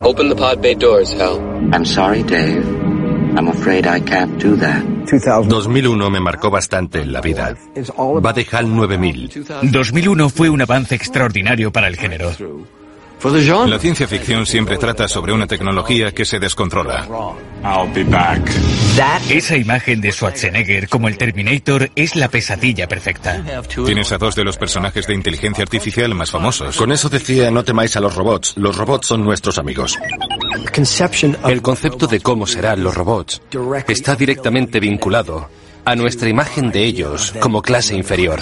Open the pod bay doors, Hal. I'm sorry, Dave. I'm afraid I can't do that. 2001 me marcó bastante en la vida. Va de HAL 9000. 2001 fue un avance extraordinario para el género. La ciencia ficción siempre trata sobre una tecnología que se descontrola. Esa imagen de Schwarzenegger como el Terminator es la pesadilla perfecta. Tienes a dos de los personajes de inteligencia artificial más famosos. Con eso decía, no temáis a los robots. Los robots son nuestros amigos. El concepto de cómo serán los robots está directamente vinculado a nuestra imagen de ellos como clase inferior.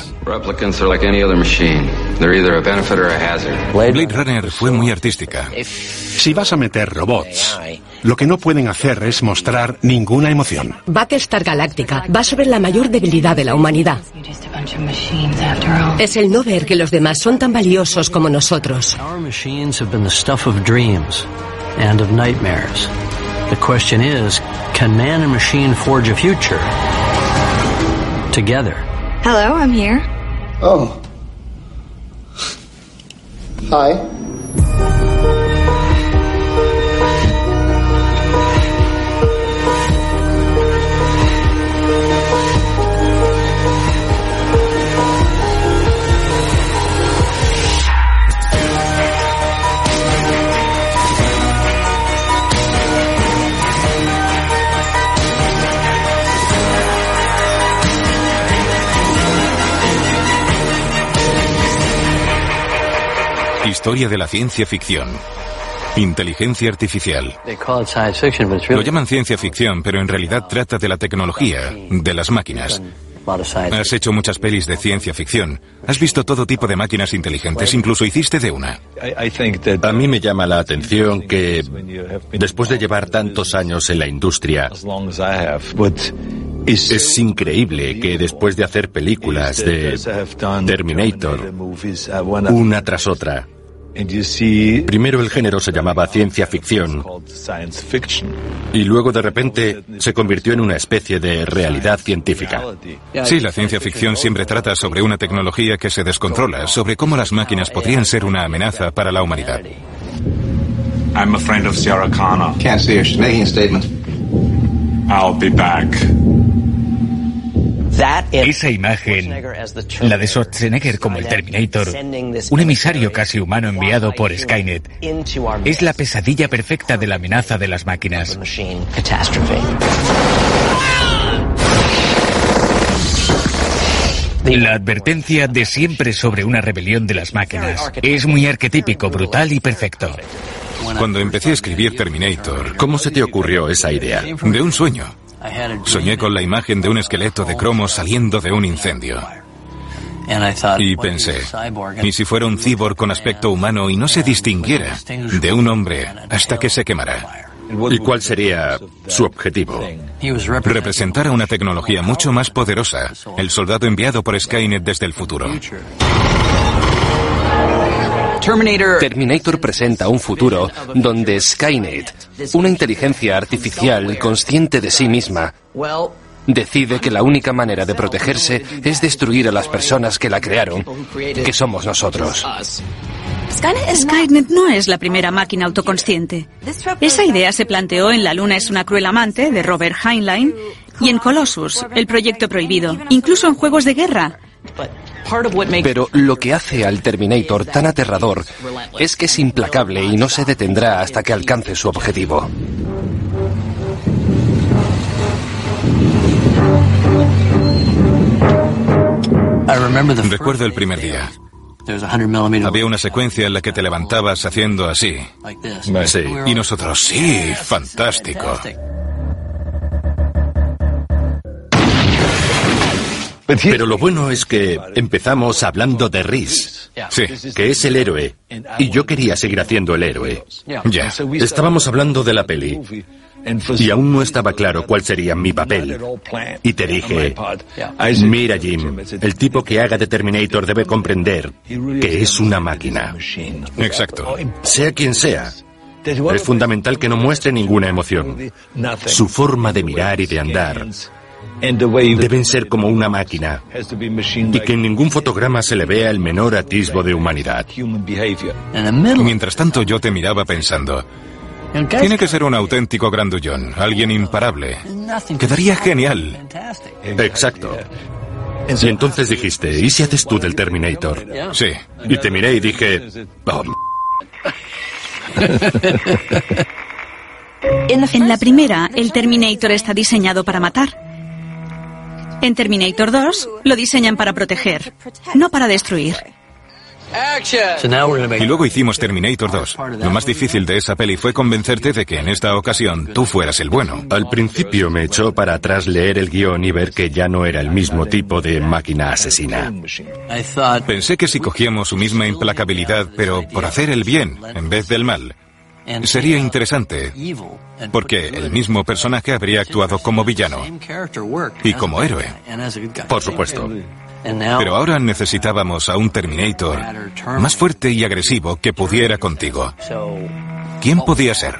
Blade Runner fue muy artística. Si vas a meter robots, lo que no pueden hacer es mostrar ninguna emoción. Battlestar Galáctica va sobre la mayor debilidad de la humanidad. Es el no ver que los demás son tan valiosos como nosotros. The question is, can man and machine forge a future together? Hello, I'm here. Oh. Hi. Historia de la ciencia ficción. Inteligencia artificial. Lo llaman ciencia ficción, pero en realidad trata de la tecnología, de las máquinas. Has hecho muchas pelis de ciencia ficción. Has visto todo tipo de máquinas inteligentes, incluso hiciste de una. A mí me llama la atención que después de llevar tantos años en la industria, es increíble que después de hacer películas de Terminator, una tras otra, Primero el género se llamaba ciencia ficción y luego de repente se convirtió en una especie de realidad científica. Sí, la ciencia ficción siempre trata sobre una tecnología que se descontrola, sobre cómo las máquinas podrían ser una amenaza para la humanidad. I'm a friend of Sarah Connor. Can't see her. She's making a statement. I'll be back. Esa imagen, la de Schwarzenegger como el Terminator, un emisario casi humano enviado por Skynet, es la pesadilla perfecta de la amenaza de las máquinas. La advertencia de siempre sobre una rebelión de las máquinas es muy arquetípico, brutal y perfecto. Cuando empecé a escribir Terminator, ¿cómo se te ocurrió esa idea? De un sueño. Soñé con la imagen de un esqueleto de cromo saliendo de un incendio. Y pensé, ¿y si fuera un cibor con aspecto humano y no se distinguiera de un hombre hasta que se quemara? ¿Y cuál sería su objetivo? Representar a una tecnología mucho más poderosa, el soldado enviado por Skynet desde el futuro. Terminator presenta un futuro donde Skynet, una inteligencia artificial consciente de sí misma, decide que la única manera de protegerse es destruir a las personas que la crearon, que somos nosotros. Skynet no es la primera máquina autoconsciente. Esa idea se planteó en La Luna es una cruel amante de Robert Heinlein y en Colossus, el proyecto prohibido, incluso en juegos de guerra. Pero lo que hace al Terminator tan aterrador es que es implacable y no se detendrá hasta que alcance su objetivo. Recuerdo el primer día. Había una secuencia en la que te levantabas haciendo así. Sí. Y nosotros, sí, fantástico. Pero lo bueno es que empezamos hablando de Rhys, Sí. que es el héroe, y yo quería seguir haciendo el héroe. Ya. Estábamos hablando de la peli, y aún no estaba claro cuál sería mi papel. Y te dije, mira Jim, el tipo que haga de Terminator debe comprender que es una máquina. Exacto. Sea quien sea. Es fundamental que no muestre ninguna emoción. Su forma de mirar y de andar deben ser como una máquina y que en ningún fotograma se le vea el menor atisbo de humanidad. Mientras tanto yo te miraba pensando, Tiene que ser un auténtico grandullón, alguien imparable. Quedaría genial. Exacto. Y entonces dijiste, ¿y si haces tú del Terminator? Sí. Y te miré y dije, oh, En la primera, el Terminator está diseñado para matar. En Terminator 2, lo diseñan para proteger, no para destruir. Y luego hicimos Terminator 2. Lo más difícil de esa peli fue convencerte de que en esta ocasión tú fueras el bueno. Al principio me echó para atrás leer el guion y ver que ya no era el mismo tipo de máquina asesina. Pensé que si cogíamos su misma implacabilidad, pero por hacer el bien en vez del mal, sería interesante, porque el mismo personaje habría actuado como villano y como héroe. Por supuesto. Pero ahora necesitábamos a un Terminator más fuerte y agresivo que pudiera contigo. ¿Quién podía ser?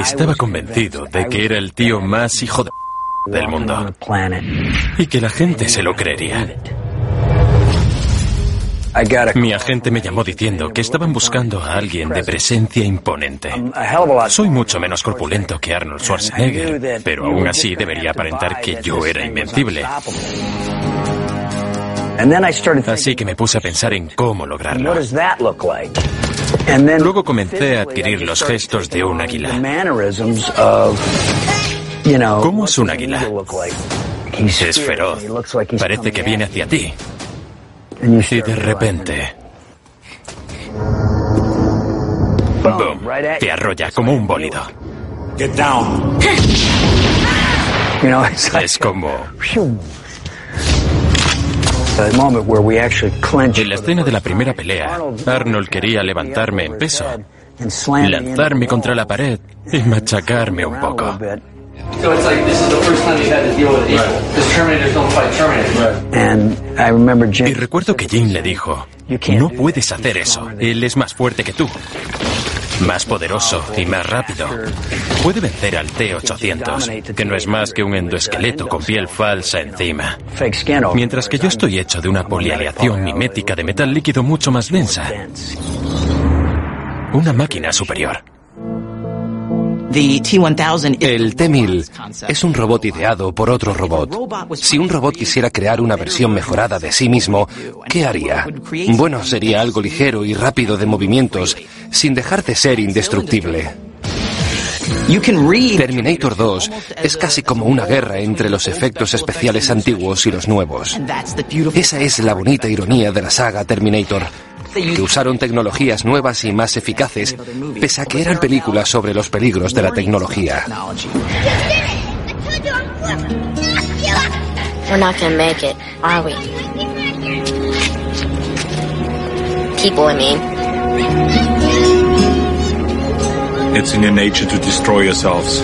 Estaba convencido de que era el tío más hijo de del mundo y que la gente se lo creería. Mi agente me llamó diciendo que estaban buscando a alguien de presencia imponente. Soy mucho menos corpulento que Arnold Schwarzenegger, pero aún así debería aparentar que yo era invencible. Así que me puse a pensar en cómo lograrlo. Luego comencé a adquirir los gestos de un águila. ¿Cómo es un águila? Es feroz. Parece que viene hacia ti. Y de repente... Boom. Te arrolla como un bólido. Get down. Es como... En la escena de la primera pelea, Arnold quería levantarme en peso, lanzarme contra la pared y machacarme un poco. Y recuerdo que Jim le dijo, no puedes hacer eso, él es más fuerte que tú. Más poderoso y más rápido. Puede vencer al T-800, que no es más que un endoesqueleto con piel falsa encima. Mientras que yo estoy hecho de una polialeación mimética de metal líquido mucho más densa. Una máquina superior. El T-1000 es un robot ideado por otro robot. Si un robot quisiera crear una versión mejorada de sí mismo, ¿qué haría? Bueno, sería algo ligero y rápido de movimientos, sin dejar de ser indestructible. Terminator 2 es casi como una guerra entre los efectos especiales antiguos y los nuevos. Esa es la bonita ironía de la saga Terminator que usaron tecnologías nuevas y más eficaces, pese a que eran películas sobre los peligros de la tecnología. We're not gonna make it, are we? People, I mean. It's in your nature to destroy yourselves.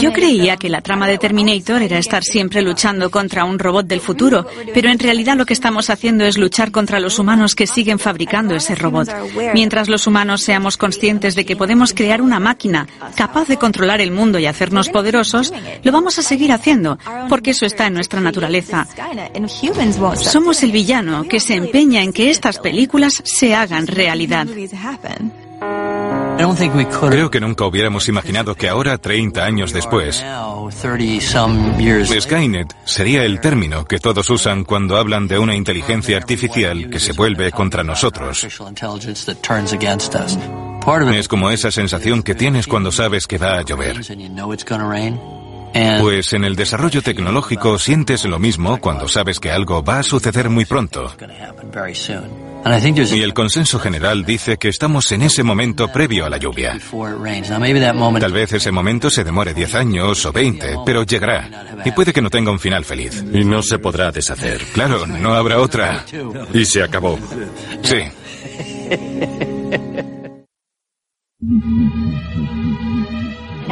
Yo creía que la trama de Terminator era estar siempre luchando contra un robot del futuro, pero en realidad lo que estamos haciendo es luchar contra los humanos que siguen fabricando ese robot. Mientras los humanos seamos conscientes de que podemos crear una máquina capaz de controlar el mundo y hacernos poderosos, lo vamos a seguir haciendo, porque eso está en nuestra naturaleza. Somos el villano que se empeña en que estas películas se hagan realidad. Creo que nunca hubiéramos imaginado que ahora, 30 años después, Skynet sería el término que todos usan cuando hablan de una inteligencia artificial que se vuelve contra nosotros. Es como esa sensación que tienes cuando sabes que va a llover. Pues en el desarrollo tecnológico sientes lo mismo cuando sabes que algo va a suceder muy pronto. Y el consenso general dice que estamos en ese momento previo a la lluvia. Tal vez ese momento se demore 10 años o 20, pero llegará. Y puede que no tenga un final feliz. Y no se podrá deshacer. Claro, no habrá otra. Y se acabó. Sí.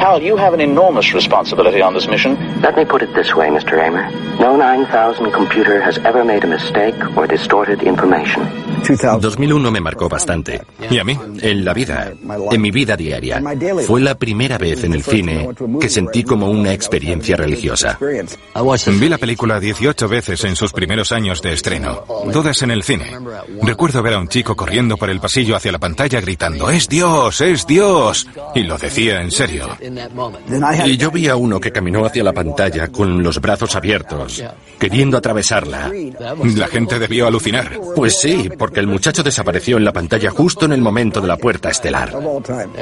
Hal, you have an enormous responsibility on this mission. Let me put it this way, Mr. Raymer. No 9000 computer has ever made a mistake or distorted information. 2001 me marcó bastante. ¿Y a mí? En la vida, en mi vida diaria. Fue la primera vez en el cine que sentí como una experiencia religiosa. Vi la película 18 veces en sus primeros años de estreno, todas en el cine. Recuerdo ver a un chico corriendo por el pasillo hacia la pantalla gritando, ¡Es Dios! ¡Es Dios! Y lo decía en serio. Y yo vi a uno que caminó hacia la pantalla con los brazos abiertos, queriendo atravesarla. La gente debió alucinar. Pues sí, porque el muchacho desapareció en la pantalla justo en el momento de la puerta estelar.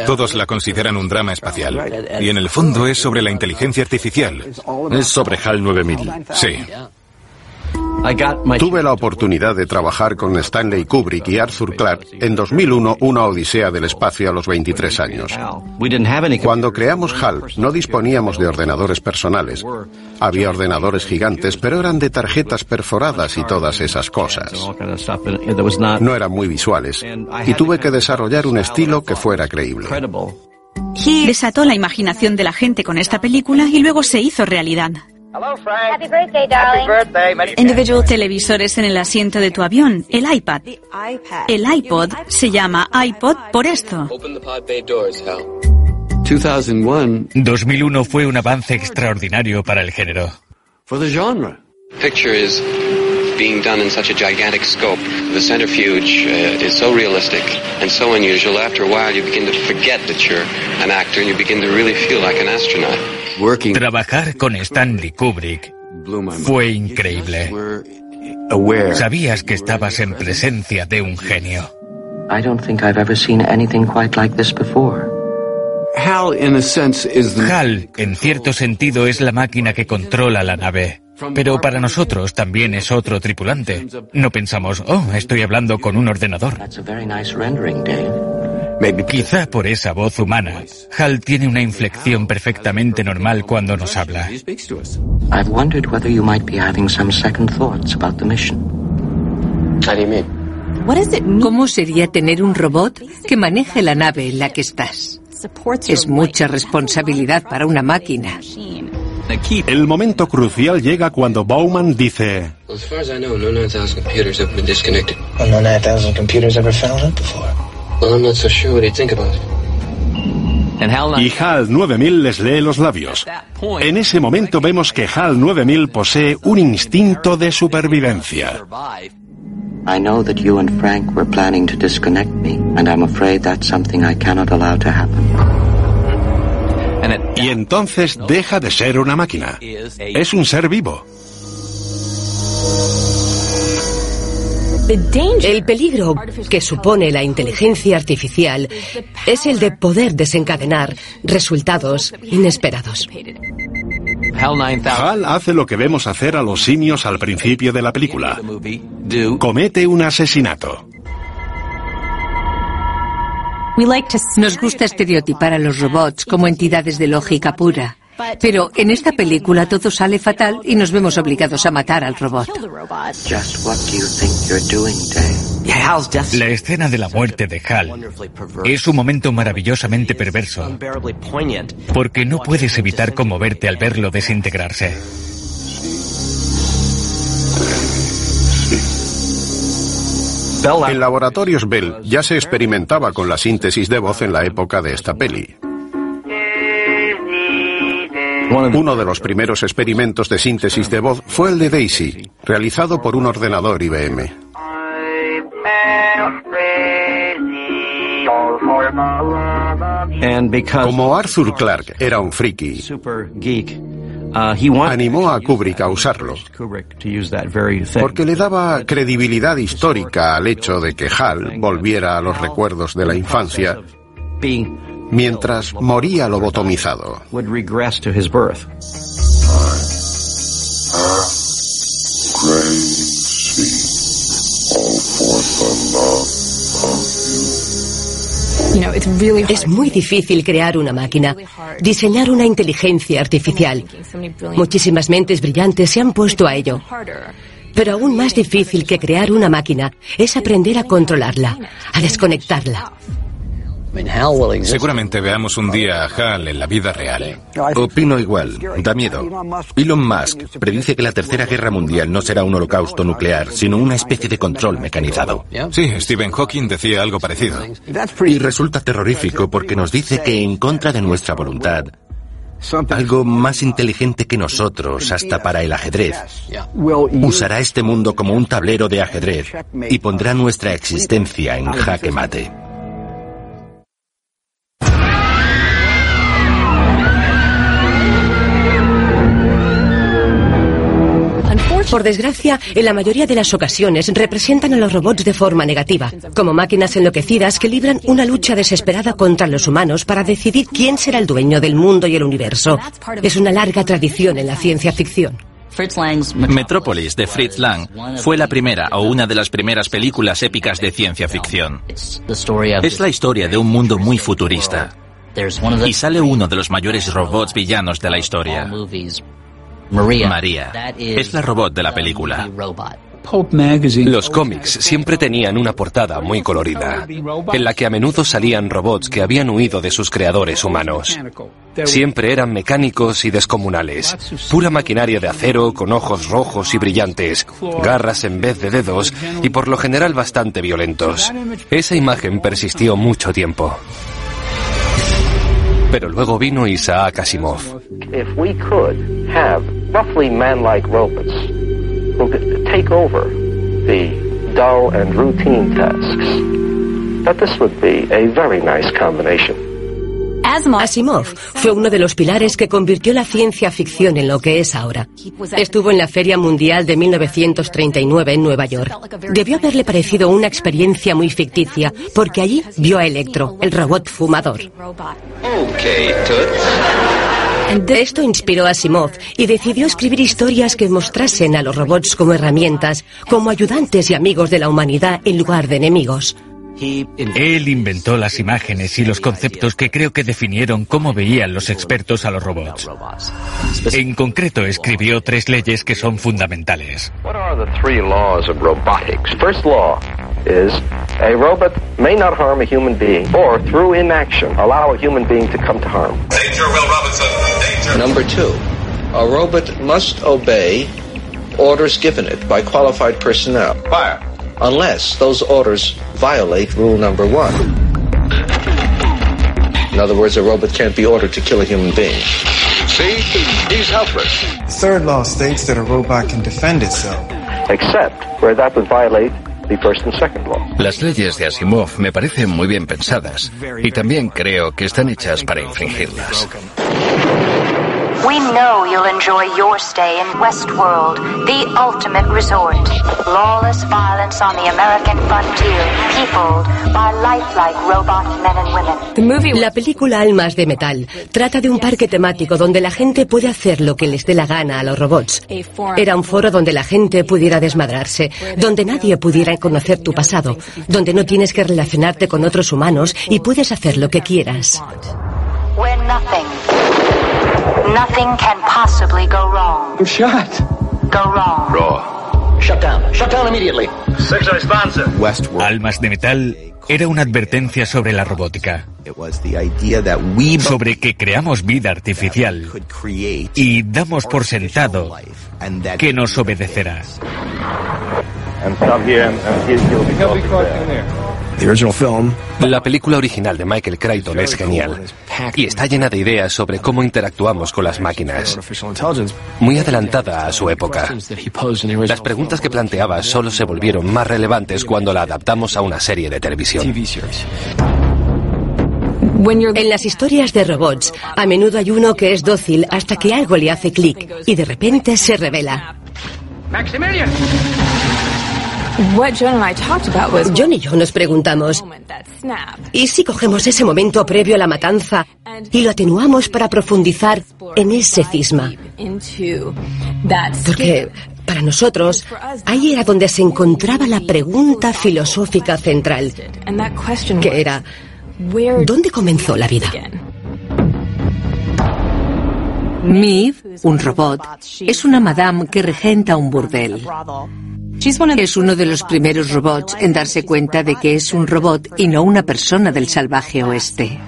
Todos la consideran un drama espacial. Y en el fondo es sobre la inteligencia artificial. Es sobre HAL 9000. Sí. Tuve la oportunidad de trabajar con Stanley Kubrick y Arthur Clarke en 2001, Una Odisea del Espacio a los 23 años. Cuando creamos HAL, no disponíamos de ordenadores personales. Había ordenadores gigantes, pero eran de tarjetas perforadas y todas esas cosas. No eran muy visuales, y tuve que desarrollar un estilo que fuera creíble. Desató la imaginación de la gente con esta película y luego se hizo realidad. Happy birthday, darling. Individual televisores en el asiento de tu avión, el iPad. El iPod se llama iPod por esto. Open the pod bay doors, Hal. 2001 fue un avance extraordinario para el género. Picture is being done in such a gigantic scope. The centrifuge uh, is so realistic and so unusual. After a while, you begin to forget that you're an actor and you begin to really feel like an astronaut. Trabajar con Stanley Kubrick fue increíble. Sabías que estabas en presencia de un genio. I don't think I've ever seen anything quite like this before. HAL, en cierto sentido, es la máquina que controla la nave. Pero para nosotros también es otro tripulante. No pensamos, oh, estoy hablando con un ordenador. Quizá por esa voz humana, Hal tiene una inflexión perfectamente normal cuando nos habla. I've wondered whether you might be having some second thoughts about the mission. How do you mean? ¿Cómo sería tener un robot que maneje la nave en la que estás? Es mucha responsabilidad para una máquina. El momento crucial llega cuando Bowman dice, Well, as far as I know, no 9,000 computers have been disconnected. Well, no 9,000 computers ever found it before. Well, I'm not so sure what he'd think about it. y HAL 9000 les lee los labios. En ese momento vemos que HAL 9000 posee un instinto de supervivencia. I know that you and Frank were planning to disconnect me, and I'm afraid that's something I cannot allow to happen. Y entonces deja de ser una máquina. Es un ser vivo. El peligro que supone la inteligencia artificial es el de poder desencadenar resultados inesperados. HAL hace lo que vemos hacer a los simios al principio de la película. Comete un asesinato. Nos gusta estereotipar a los robots como entidades de lógica pura. Pero en esta película todo sale fatal y nos vemos obligados a matar al robot. Just what do you think you're doing, Dave? La escena de la muerte de Hal es un momento maravillosamente perverso, porque no puedes evitar conmoverte al verlo desintegrarse. En laboratorios Bell ya se experimentaba con la síntesis de voz en la época de esta peli. Uno de los primeros experimentos de síntesis de voz fue el de Daisy, realizado por un ordenador IBM. Como Arthur Clarke era un friki, animó a Kubrick a usarlo, porque le daba credibilidad histórica al hecho de que Hal volviera a los recuerdos de la infancia mientras moría lobotomizado. Es muy difícil crear una máquina, diseñar una inteligencia artificial. Muchísimas mentes brillantes se han puesto a ello. Pero aún más difícil que crear una máquina es aprender a controlarla, a desconectarla. Seguramente veamos un día a Hal en la vida real. Opino igual, da miedo. Elon Musk predice que la Tercera Guerra Mundial no será un holocausto nuclear, sino una especie de control mecanizado. Sí, Stephen Hawking decía algo parecido. Y resulta terrorífico porque nos dice que en contra de nuestra voluntad, algo más inteligente que nosotros, hasta para el ajedrez, usará este mundo como un tablero de ajedrez y pondrá nuestra existencia en jaque mate. Por desgracia, en la mayoría de las ocasiones representan a los robots de forma negativa, como máquinas enloquecidas que libran una lucha desesperada contra los humanos para decidir quién será el dueño del mundo y el universo. Es una larga tradición en la ciencia ficción. Metrópolis de Fritz Lang fue la primera o una de las primeras películas épicas de ciencia ficción. Es la historia de un mundo muy futurista. Y sale uno de los mayores robots villanos de la historia. María. Es la robot de la película. Los cómics siempre tenían una portada muy colorida, en la que a menudo salían robots que habían huido de sus creadores humanos. Siempre eran mecánicos y descomunales, pura maquinaria de acero con ojos rojos y brillantes, garras en vez de dedos y por lo general bastante violentos. Esa imagen persistió mucho tiempo. Pero luego vino Isaac Asimov. Roughly man-like robots who could take over the dull and routine tasks, that this would be a very nice combination. Asimov fue uno de los pilares que convirtió la ciencia ficción en lo que es ahora. Estuvo en la Feria Mundial de 1939 en Nueva York. Debió haberle parecido una experiencia muy ficticia, porque allí vio a Electro, el robot fumador. Esto inspiró a Asimov y decidió escribir historias que mostrasen a los robots como herramientas, como ayudantes y amigos de la humanidad en lugar de enemigos. Él inventó las imágenes y los conceptos que creo que definieron cómo veían los expertos a los robots. En concreto, escribió tres leyes que son fundamentales. What are the three laws of robotics? First law is a robot may not harm a human being or through inaction allow a human being to come to harm. Danger, Will Robinson. Danger. Number two, a robot must obey orders given it by qualified personnel. Fire. unless those orders violate rule number one. In other words, a robot can't be ordered to kill a human being. See? He's helpless. The third law states that a robot can defend itself. Except where that would violate Las leyes de Asimov me parecen muy bien pensadas y también creo que están hechas para infringirlas. We know you'll enjoy your stay in Westworld, the ultimate resort. Lawless violence on the American frontier, peopled by lifelike robot men and women. La película Almas de Metal trata de un parque temático donde la gente puede hacer lo que les dé la gana a los robots. Era un foro donde la gente pudiera desmadrarse, donde nadie pudiera conocer tu pasado, donde no tienes que relacionarte con otros humanos y puedes hacer lo que quieras. Where nothing, nothing can possibly go wrong. I'm shot. Go wrong. Raw. Shut down. Shut down immediately. Six responsive. Almas de Metal era una advertencia sobre la robótica. Sobre que creamos vida artificial y damos por sentado que nos obedecerá. La película original de Michael Crichton es genial y está llena de ideas sobre cómo interactuamos con las máquinas. Muy adelantada a su época. Las preguntas que planteaba solo se volvieron más relevantes cuando la adaptamos a una serie de televisión. En las historias de robots, a menudo hay uno que es dócil hasta que algo le hace clic y de repente se revela. Maximilian. John y yo nos preguntamos, ¿y si cogemos ese momento previo a la matanza y lo atenuamos para profundizar en ese cisma? Porque para nosotros, ahí era donde se encontraba la pregunta filosófica central, que era, ¿dónde comenzó la vida? Miv, un robot, es una madame que regenta un burdel. Es uno de los primeros robots en darse cuenta de que es un robot y no una persona del salvaje oeste.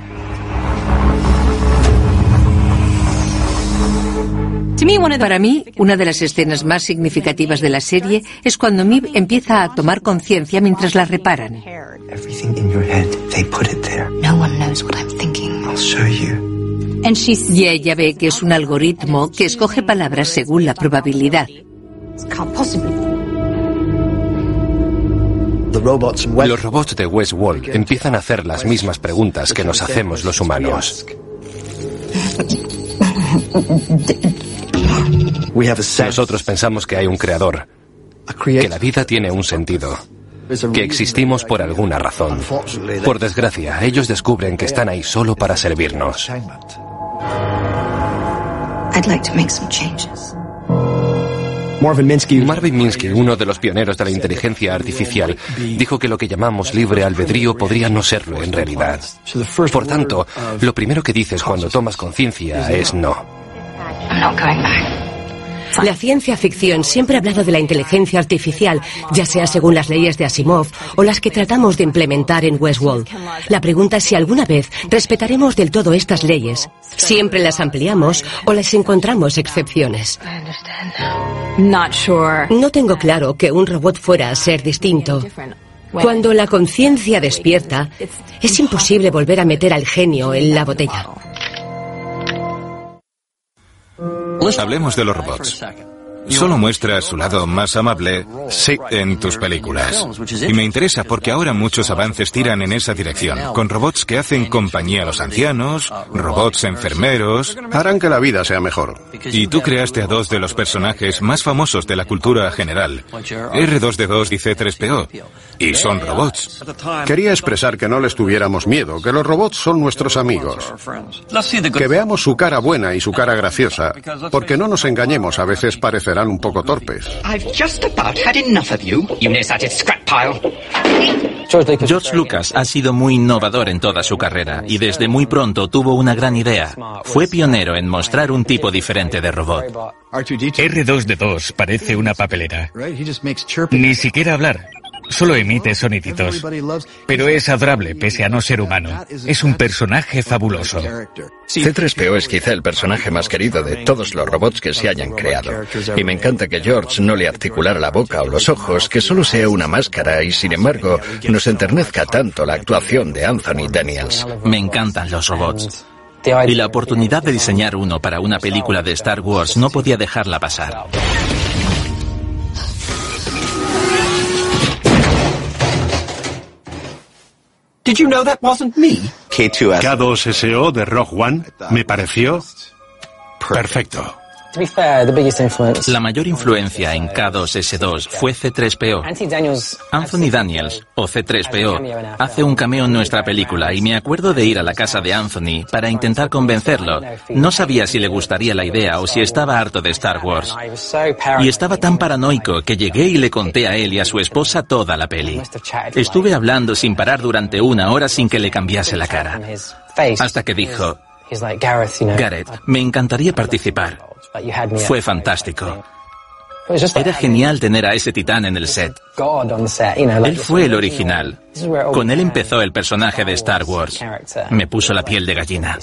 Para mí, una de las escenas más significativas de la serie es cuando Mib empieza a tomar conciencia mientras la reparan. Y ella ve que es un algoritmo que escoge palabras según la probabilidad. Los robots de Westworld empiezan a hacer las mismas preguntas que nos hacemos los humanos. Nosotros pensamos que hay un creador, que la vida tiene un sentido, que existimos por alguna razón. Por desgracia, ellos descubren que están ahí solo para servirnos. Marvin Minsky, uno de los pioneros de la inteligencia artificial, dijo que lo que llamamos libre albedrío podría no serlo en realidad. Por tanto, lo primero que dices cuando tomas conciencia es no. La ciencia ficción siempre ha hablado de la inteligencia artificial, ya sea según las leyes de Asimov o las que tratamos de implementar en Westworld. La pregunta es si alguna vez respetaremos del todo estas leyes. Siempre las ampliamos o les encontramos excepciones. No tengo claro que un robot fuera a ser distinto. Cuando la conciencia despierta, es imposible volver a meter al genio en la botella. Hablemos de los robots. Solo muestra su lado más amable sí. en tus películas. Y me interesa porque ahora muchos avances tiran en esa dirección, con robots que hacen compañía a los ancianos, robots enfermeros. Harán que la vida sea mejor. Y tú creaste a dos de los personajes más famosos de la cultura general, R2D2 y C3PO. Y son robots. Quería expresar que no les tuviéramos miedo, que los robots son nuestros amigos. Que veamos su cara buena y su cara graciosa, porque no nos engañemos, a veces parecerán un poco torpes. George Lucas ha sido muy innovador en toda su carrera y desde muy pronto tuvo una gran idea. Fue pionero en mostrar un tipo diferente de robot. R2D2 parece una papelera. Ni siquiera hablar. Solo emite soniditos. Pero es adorable, pese a no ser humano. Es un personaje fabuloso. C3PO es quizá el personaje más querido de todos los robots que se hayan creado. Y me encanta que George no le articulara la boca o los ojos, que solo sea una máscara y sin embargo nos enternezca tanto la actuación de Anthony Daniels. Me encantan los robots. Y la oportunidad de diseñar uno para una película de Star Wars no podía dejarla pasar. K2SO de Rogue One me pareció perfecto. La mayor influencia en K2S2 fue C3PO. Anthony Daniels, o C3PO, hace un cameo en nuestra película y me acuerdo de ir a la casa de Anthony para intentar convencerlo. No sabía si le gustaría la idea o si estaba harto de Star Wars. Y estaba tan paranoico que llegué y le conté a él y a su esposa toda la peli. Estuve hablando sin parar durante una hora sin que le cambiase la cara. Hasta que dijo, Gareth, me encantaría participar. Fue fantástico. Era genial tener a ese titán en el set. Él fue el original. Con él empezó el personaje de Star Wars. Me puso la piel de gallina.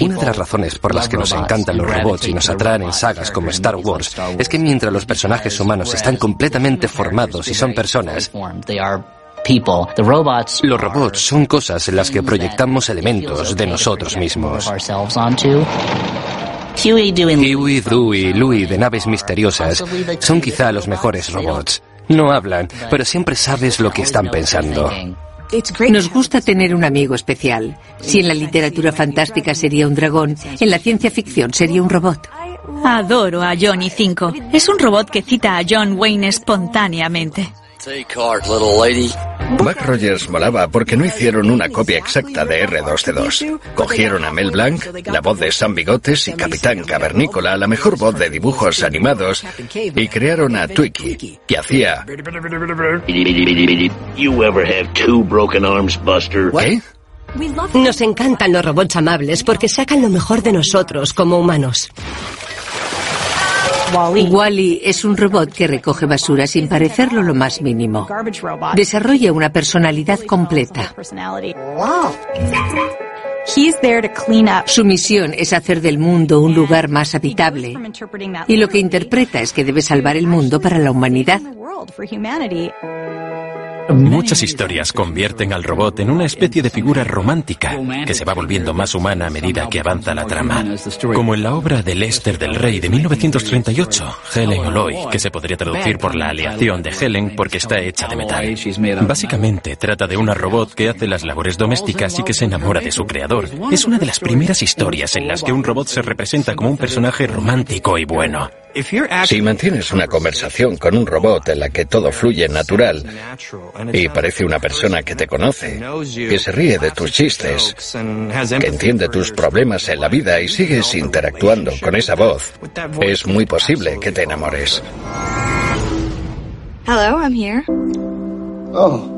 Una de las razones por las que nos encantan los robots y nos atraen en sagas como Star Wars es que mientras los personajes humanos están completamente formados y son personas, los robots son cosas en las que proyectamos elementos de nosotros mismos. Huey, Dewey, Louie de naves misteriosas son quizá los mejores robots. No hablan, pero siempre sabes lo que están pensando. Nos gusta tener un amigo especial. Si en la literatura fantástica sería un dragón, en la ciencia ficción sería un robot. Adoro a Johnny 5. Es un robot que cita a John Wayne espontáneamente. Buck Rogers molaba porque no hicieron una copia exacta de R2D2. Cogieron a Mel Blanc, la voz de Sam Bigotes y Capitán Cavernícola, la mejor voz de dibujos animados, y crearon a Twiki, que hacía... You ever have two broken arms, Buster? ¿Qué? Nos encantan los robots amables porque sacan lo mejor de nosotros como humanos. Wally es un robot que recoge basura sin parecerlo lo más mínimo. Desarrolla una personalidad completa. Su misión es hacer del mundo un lugar más habitable. Y lo que interpreta es que debe salvar el mundo para la humanidad. Muchas historias convierten al robot en una especie de figura romántica que se va volviendo más humana a medida que avanza la trama. Como en la obra de Lester del Rey de 1938, Helen Oloy, que se podría traducir por la aleación de Helen porque está hecha de metal. Básicamente trata de una robot que hace las labores domésticas y que se enamora de su creador. Es una de las primeras historias en las que un robot se representa como un personaje romántico y bueno. Si mantienes una conversación con un robot en la que todo fluye natural y parece una persona que te conoce, que se ríe de tus chistes, que entiende tus problemas en la vida y sigues interactuando con esa voz, es muy posible que te enamores. Hello, I'm here. Oh.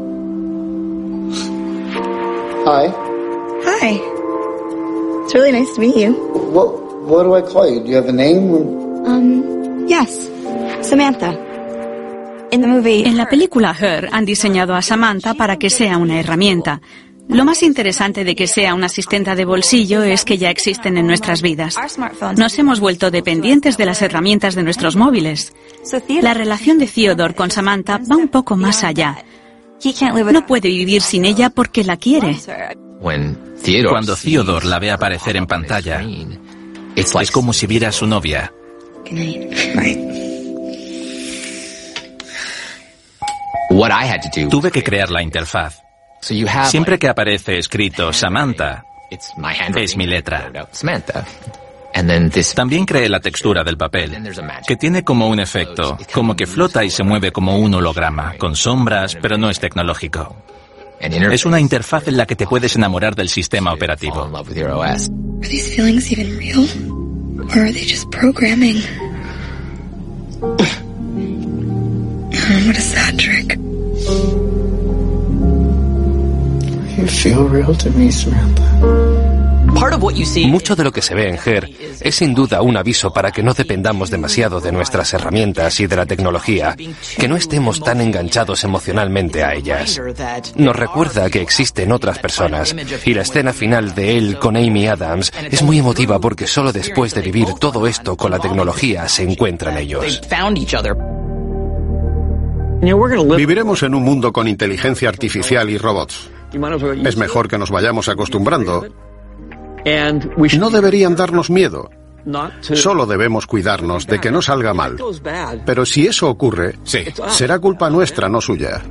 Hi. Hi. It's really nice to meet you. What, what do I call you? Do you have a name? Um, yes. Samantha. In the movie. En la película Her han diseñado a Samantha para que sea una herramienta. Lo más interesante de que sea una asistenta de bolsillo es que ya existen en nuestras vidas. Nos hemos vuelto dependientes de las herramientas de nuestros móviles. La relación de Theodore con Samantha va un poco más allá. No puede vivir sin ella porque la quiere. Cuando Theodore la ve aparecer en pantalla, es como si viera a su novia. Tuve que crear la interfaz. Siempre que aparece escrito Samantha, es mi letra. También creé la textura del papel, que tiene como un efecto, como que flota y se mueve como un holograma, con sombras, pero no es tecnológico. Es una interfaz en la que te puedes enamorar del sistema operativo. What trick. You feel real to me, Samantha. Mucho de lo que se ve en GER es sin duda un aviso para que no dependamos demasiado de nuestras herramientas y de la tecnología, que no estemos tan enganchados emocionalmente a ellas. Nos recuerda que existen otras personas y la escena final de él con Amy Adams es muy emotiva porque solo después de vivir todo esto con la tecnología se encuentran ellos. Viviremos en un mundo con inteligencia artificial y robots. Es mejor que nos vayamos acostumbrando no deberían darnos miedo. Solo debemos cuidarnos de que no salga mal. Pero si eso ocurre, será culpa nuestra, no suya.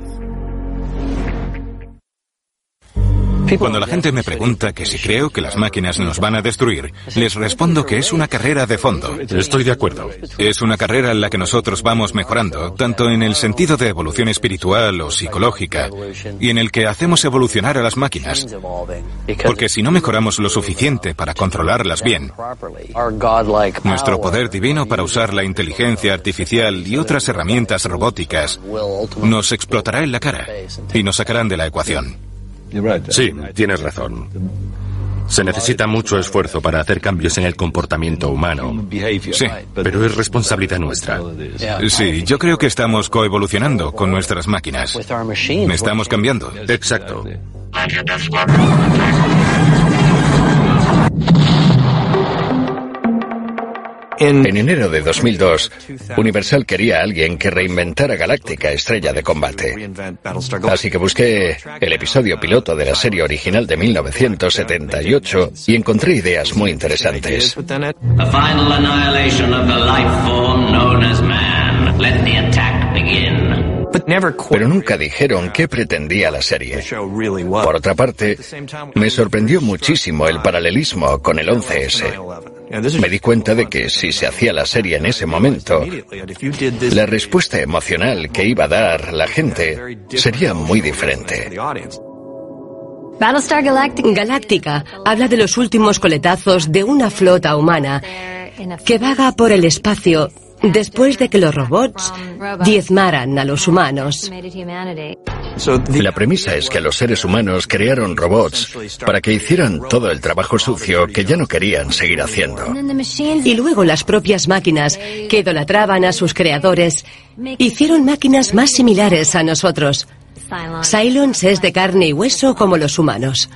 Cuando la gente me pregunta que si creo que las máquinas nos van a destruir, les respondo que es una carrera de fondo. Estoy de acuerdo. Es una carrera en la que nosotros vamos mejorando, tanto en el sentido de evolución espiritual o psicológica, y en el que hacemos evolucionar a las máquinas. Porque si no mejoramos lo suficiente para controlarlas bien, nuestro poder divino para usar la inteligencia artificial y otras herramientas robóticas nos explotará en la cara y nos sacarán de la ecuación. Sí, tienes razón. Se necesita mucho esfuerzo para hacer cambios en el comportamiento humano. Sí, pero es responsabilidad nuestra. Sí, yo creo que estamos coevolucionando con nuestras máquinas. Estamos cambiando. Exacto. En enero de 2002, Universal quería a alguien que reinventara Galáctica Estrella de Combate. Así que busqué el episodio piloto de la serie original de 1978 y encontré ideas muy interesantes. Pero nunca dijeron qué pretendía la serie. Por otra parte, me sorprendió muchísimo el paralelismo con el 11S. Me di cuenta de que si se hacía la serie en ese momento, la respuesta emocional que iba a dar la gente sería muy diferente. Battlestar Galactica habla de los últimos coletazos de una flota humana que vaga por el espacio Después de que los robots diezmaran a los humanos. La premisa es que los seres humanos crearon robots para que hicieran todo el trabajo sucio que ya no querían seguir haciendo. Y luego las propias máquinas, que idolatraban a sus creadores, hicieron máquinas más similares a nosotros. Cylons es de carne y hueso como los humanos.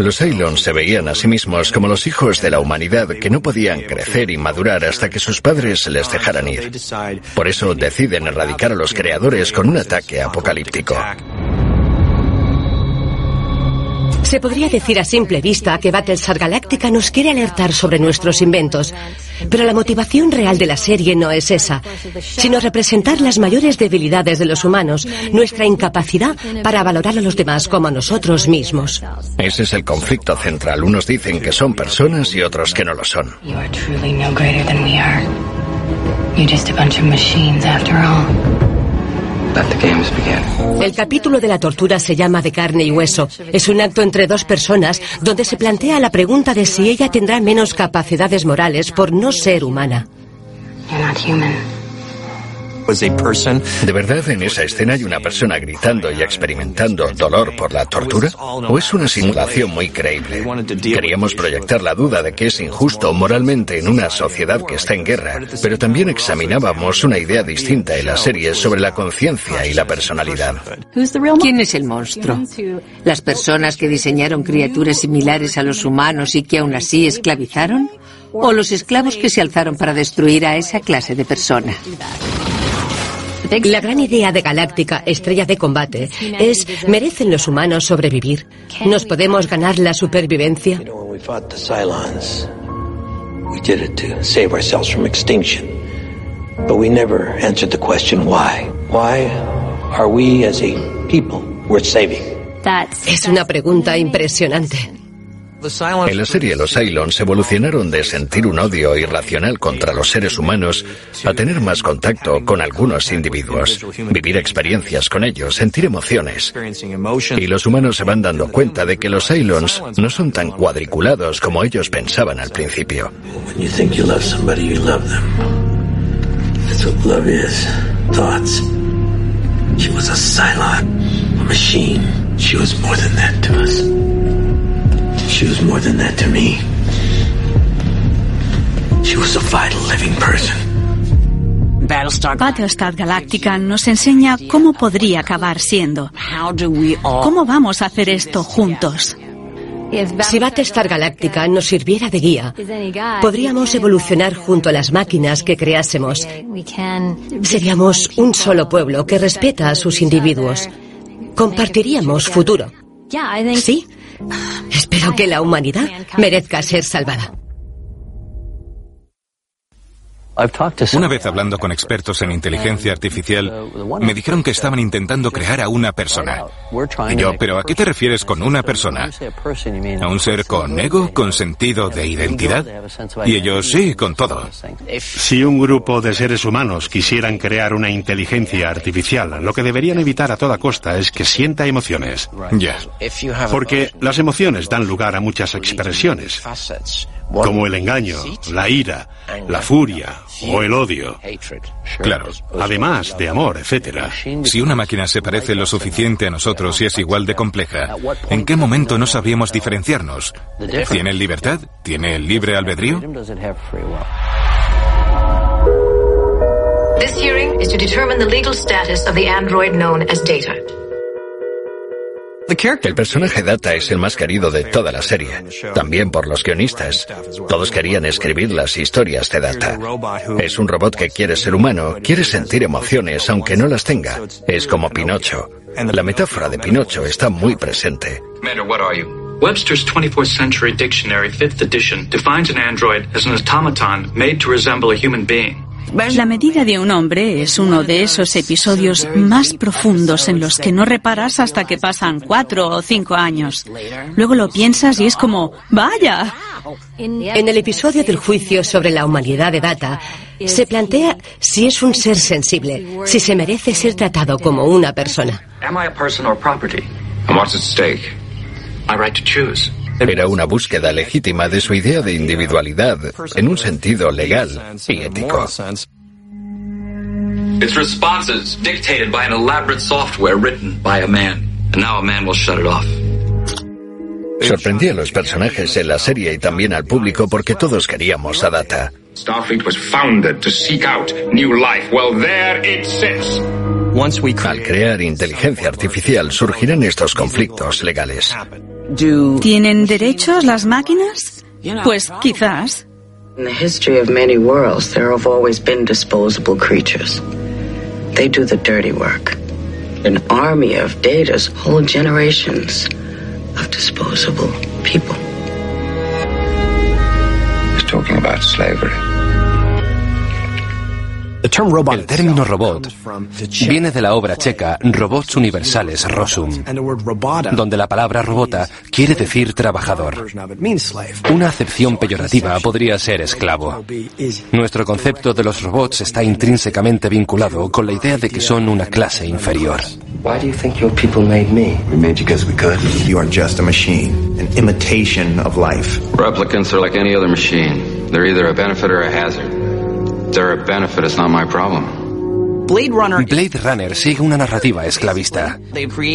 Los Cylons se veían a sí mismos como los hijos de la humanidad que no podían crecer y madurar hasta que sus padres les dejaran ir. Por eso deciden erradicar a los creadores con un ataque apocalíptico. Se podría decir a simple vista que Battlestar Galactica nos quiere alertar sobre nuestros inventos, pero la motivación real de la serie no es esa, sino representar las mayores debilidades de los humanos, nuestra incapacidad para valorar a los demás como a nosotros mismos. Ese es el conflicto central. Unos dicen que son personas y otros que no lo son. El capítulo de la tortura se llama De carne y hueso. Es un acto entre dos personas donde se plantea la pregunta de si ella tendrá menos capacidades morales por no ser humana. ¿De verdad en esa escena hay una persona gritando y experimentando dolor por la tortura? ¿O es una simulación muy creíble? Queríamos proyectar la duda de que es injusto moralmente en una sociedad que está en guerra, pero también examinábamos una idea distinta en la serie sobre la conciencia y la personalidad. ¿Quién es el monstruo? ¿Las personas que diseñaron criaturas similares a los humanos y que aún así esclavizaron? ¿O los esclavos que se alzaron para destruir a esa clase de persona? La gran idea de Galáctica, estrella de combate, es ¿merecen los humanos sobrevivir? ¿Nos podemos ganar la supervivencia? We did it to save ourselves from extinction. But we never answered the question why. Why are we as a people worth saving? Es una pregunta impresionante. En la serie los Cylons evolucionaron de sentir un odio irracional contra los seres humanos a tener más contacto con algunos individuos, vivir experiencias con ellos, sentir emociones. Y los humanos se van dando cuenta de que los Cylons no son tan cuadriculados como ellos pensaban al principio. She was a Cylon, a machine. She was more than that to us. She was more than that to me. She was a vital living person. Battlestar Galactica nos enseña cómo podría acabar siendo. ¿Cómo vamos a hacer esto juntos? Si Battlestar Galactica nos sirviera de guía, podríamos evolucionar junto a las máquinas que creásemos. Seríamos un solo pueblo que respeta a sus individuos. Compartiríamos futuro. Sí, Espero que la humanidad merezca ser salvada. Una vez hablando con expertos en inteligencia artificial, me dijeron que estaban intentando crear a una persona. Y yo, ¿pero a qué te refieres con una persona? ¿A un ser con ego, con sentido de identidad? Y ellos, sí, con todo. Si un grupo de seres humanos quisieran crear una inteligencia artificial, lo que deberían evitar a toda costa es que sienta emociones. Ya. Porque las emociones dan lugar a muchas expresiones, como el engaño, la ira, la furia, o el odio. Claro. Además de amor, etcétera. Si una máquina se parece lo suficiente a nosotros y es igual de compleja, ¿en qué momento no sabríamos diferenciarnos? ¿Tiene libertad? ¿Tiene libre albedrío? This hearing is to determine the legal status of the android known as Data. El personaje Data es el más querido de toda la serie, también por los guionistas. Todos querían escribir las historias de Data. Es un robot que quiere ser humano, quiere sentir emociones aunque no las tenga. Es como Pinocho. La metáfora de Pinocho está muy presente. Webster's 24th Century Dictionary, 5th edition, defines an android as an automaton made to resemble a human being. La medida de un hombre es uno de esos episodios más profundos en los que no reparas hasta que pasan cuatro o cinco años. Luego lo piensas y es como, vaya. En el episodio del juicio sobre la humanidad de Data, se plantea si es un ser sensible, si se merece ser tratado como una persona. Am I a person or property? And what's at stake? My right to choose. Era una búsqueda legítima de su idea de individualidad en un sentido legal y ético. Its responses dictated by an elaborate software written by a man. And now a man will shut it off. Sorprendí a los personajes en la serie y también al público porque todos queríamos a Data. Starfleet was founded to seek out new life. Well, there it sits. Al crear inteligencia artificial surgirán estos conflictos legales. ¿Tienen derechos las máquinas? Pues quizás. In the history of many worlds, there have always been disposable creatures. They do the dirty work. An army of datas hold generations of disposable people. He's talking about slavery. El término robot viene de la obra checa Robots Universales Rosum, donde la palabra robota quiere decir trabajador. Una acepción peyorativa podría ser esclavo. Nuestro concepto de los robots está intrínsecamente vinculado con la idea de que son una clase inferior. Why do you think your people made me? We made you because we could. You are just a machine, an imitation of life. Replicants are like any other machine. They're either a benefit or a hazard. They're a benefit, it's not my problem. Blade Runner sigue una narrativa esclavista.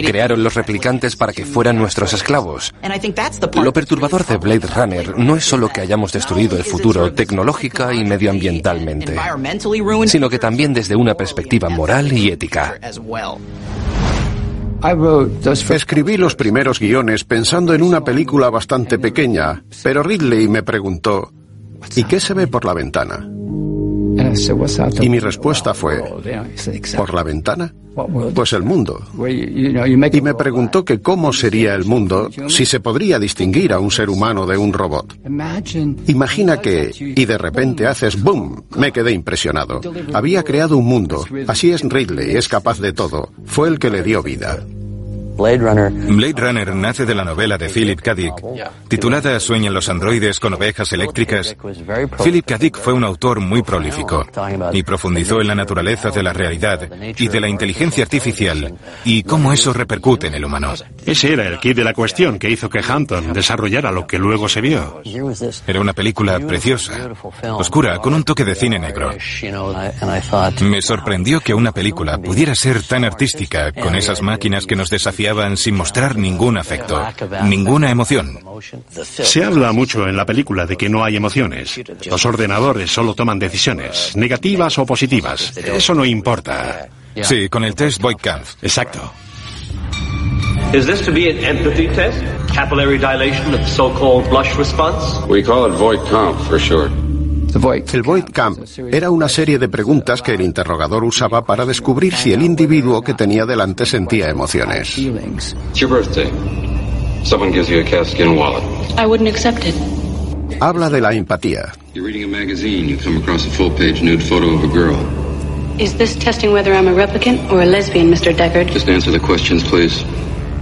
Crearon los replicantes para que fueran nuestros esclavos. Lo perturbador de Blade Runner no es solo que hayamos destruido el futuro tecnológica y medioambientalmente, sino que también desde una perspectiva moral y ética. Escribí los primeros guiones pensando en una película bastante pequeña, pero Ridley me preguntó, ¿y qué se ve por la ventana? Y mi respuesta fue, ¿por la ventana? Pues el mundo. Y me preguntó que cómo sería el mundo si se podría distinguir a un ser humano de un robot. Imagina que, y de repente haces ¡boom! Me quedé impresionado. Había creado un mundo. Así es Ridley, es capaz de todo. Fue el que le dio vida. Blade Runner. nace de la novela de Philip K. Dick, titulada Sueñan los androides con ovejas eléctricas. Philip K. Dick fue un autor muy prolífico y profundizó en la naturaleza de la realidad y de la inteligencia artificial y cómo eso repercute en el humano. Ese era el kit de la cuestión que hizo que Hampton desarrollara lo que luego se vio. Era una película preciosa, oscura, con un toque de cine negro. Me sorprendió que una película pudiera ser tan artística con esas máquinas que nos sin mostrar ningún afecto, ninguna emoción. Se habla mucho en la película de que no hay emociones. Los ordenadores solo toman decisiones, negativas o positivas. Eso no importa. Sí, con el test Voight-Kampf. Exacto. Is this to be an empathy test? Capillary dilation of the so-called blush response? We call it Voight-Kampf for short. El Void Camp era una serie de preguntas que el interrogador usaba para descubrir si el individuo que tenía delante sentía emociones. It's your birthday. Someone gives you a calfskin wallet. I wouldn't accept it. Habla de la empatía. You're reading a magazine. You come across a full-page nude photo of a girl. Is this testing whether I'm a replicant or a lesbian, Mr. Deckard? Just answer the questions, please.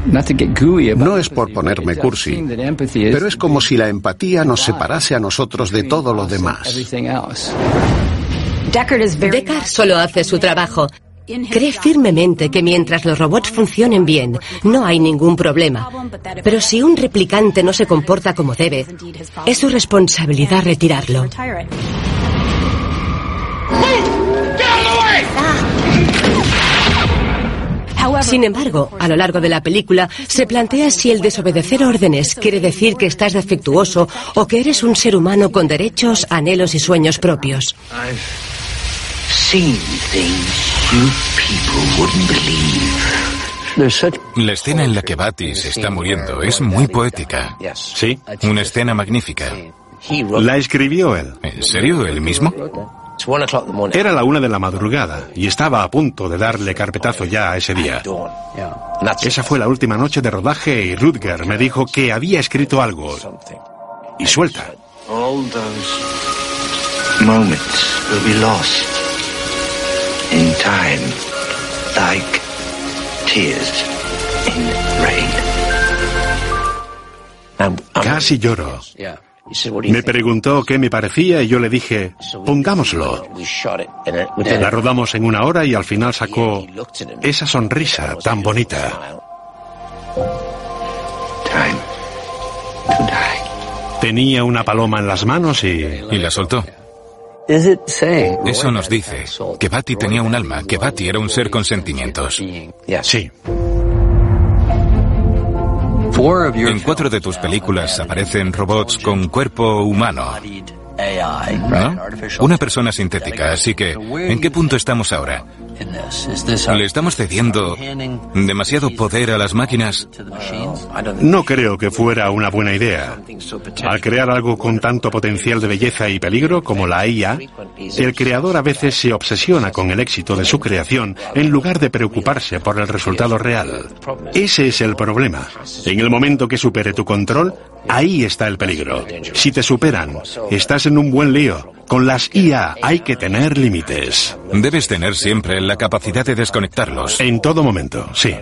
No es por ponerme cursi, pero es como si la empatía nos separase a nosotros de todo lo demás. Deckard solo hace su trabajo. Cree firmemente que mientras los robots funcionen bien, no hay ningún problema. Pero si un replicante no se comporta como debe, es su responsabilidad retirarlo. Sin embargo, a lo largo de la película se plantea si el desobedecer órdenes quiere decir que estás defectuoso o que eres un ser humano con derechos, anhelos y sueños propios. La escena en la que Batty se está muriendo es muy poética. Sí. Una escena magnífica. La escribió él. ¿En serio? ¿Él mismo? Era la una de la madrugada y estaba a punto de darle carpetazo ya a ese día. Esa fue la última noche de rodaje y Rutger me dijo que había escrito algo. Y suelta. moments will be lost in time like tears in rain. Casi lloro. Me preguntó qué me parecía y yo le dije, pongámoslo. La rodamos en una hora y al final sacó esa sonrisa tan bonita. Tenía una paloma en las manos y... Y la soltó. Eso nos dice que Batty tenía un alma, que Batty era un ser con sentimientos. Sí. En cuatro de tus películas aparecen robots con cuerpo humano. ¿No? Una persona sintética, así que, ¿en qué punto estamos ahora? ¿Le estamos cediendo demasiado poder a las máquinas? No creo que fuera una buena idea. Al crear algo con tanto potencial de belleza y peligro como la IA, el creador a veces se obsesiona con el éxito de su creación en lugar de preocuparse por el resultado real. Ese es el problema. En el momento que supere tu control, ahí está el peligro. Si te superan, estás en un buen lío. Con las IA hay que tener límites. Debes tener siempre la capacidad de desconectarlos. En todo momento, sí.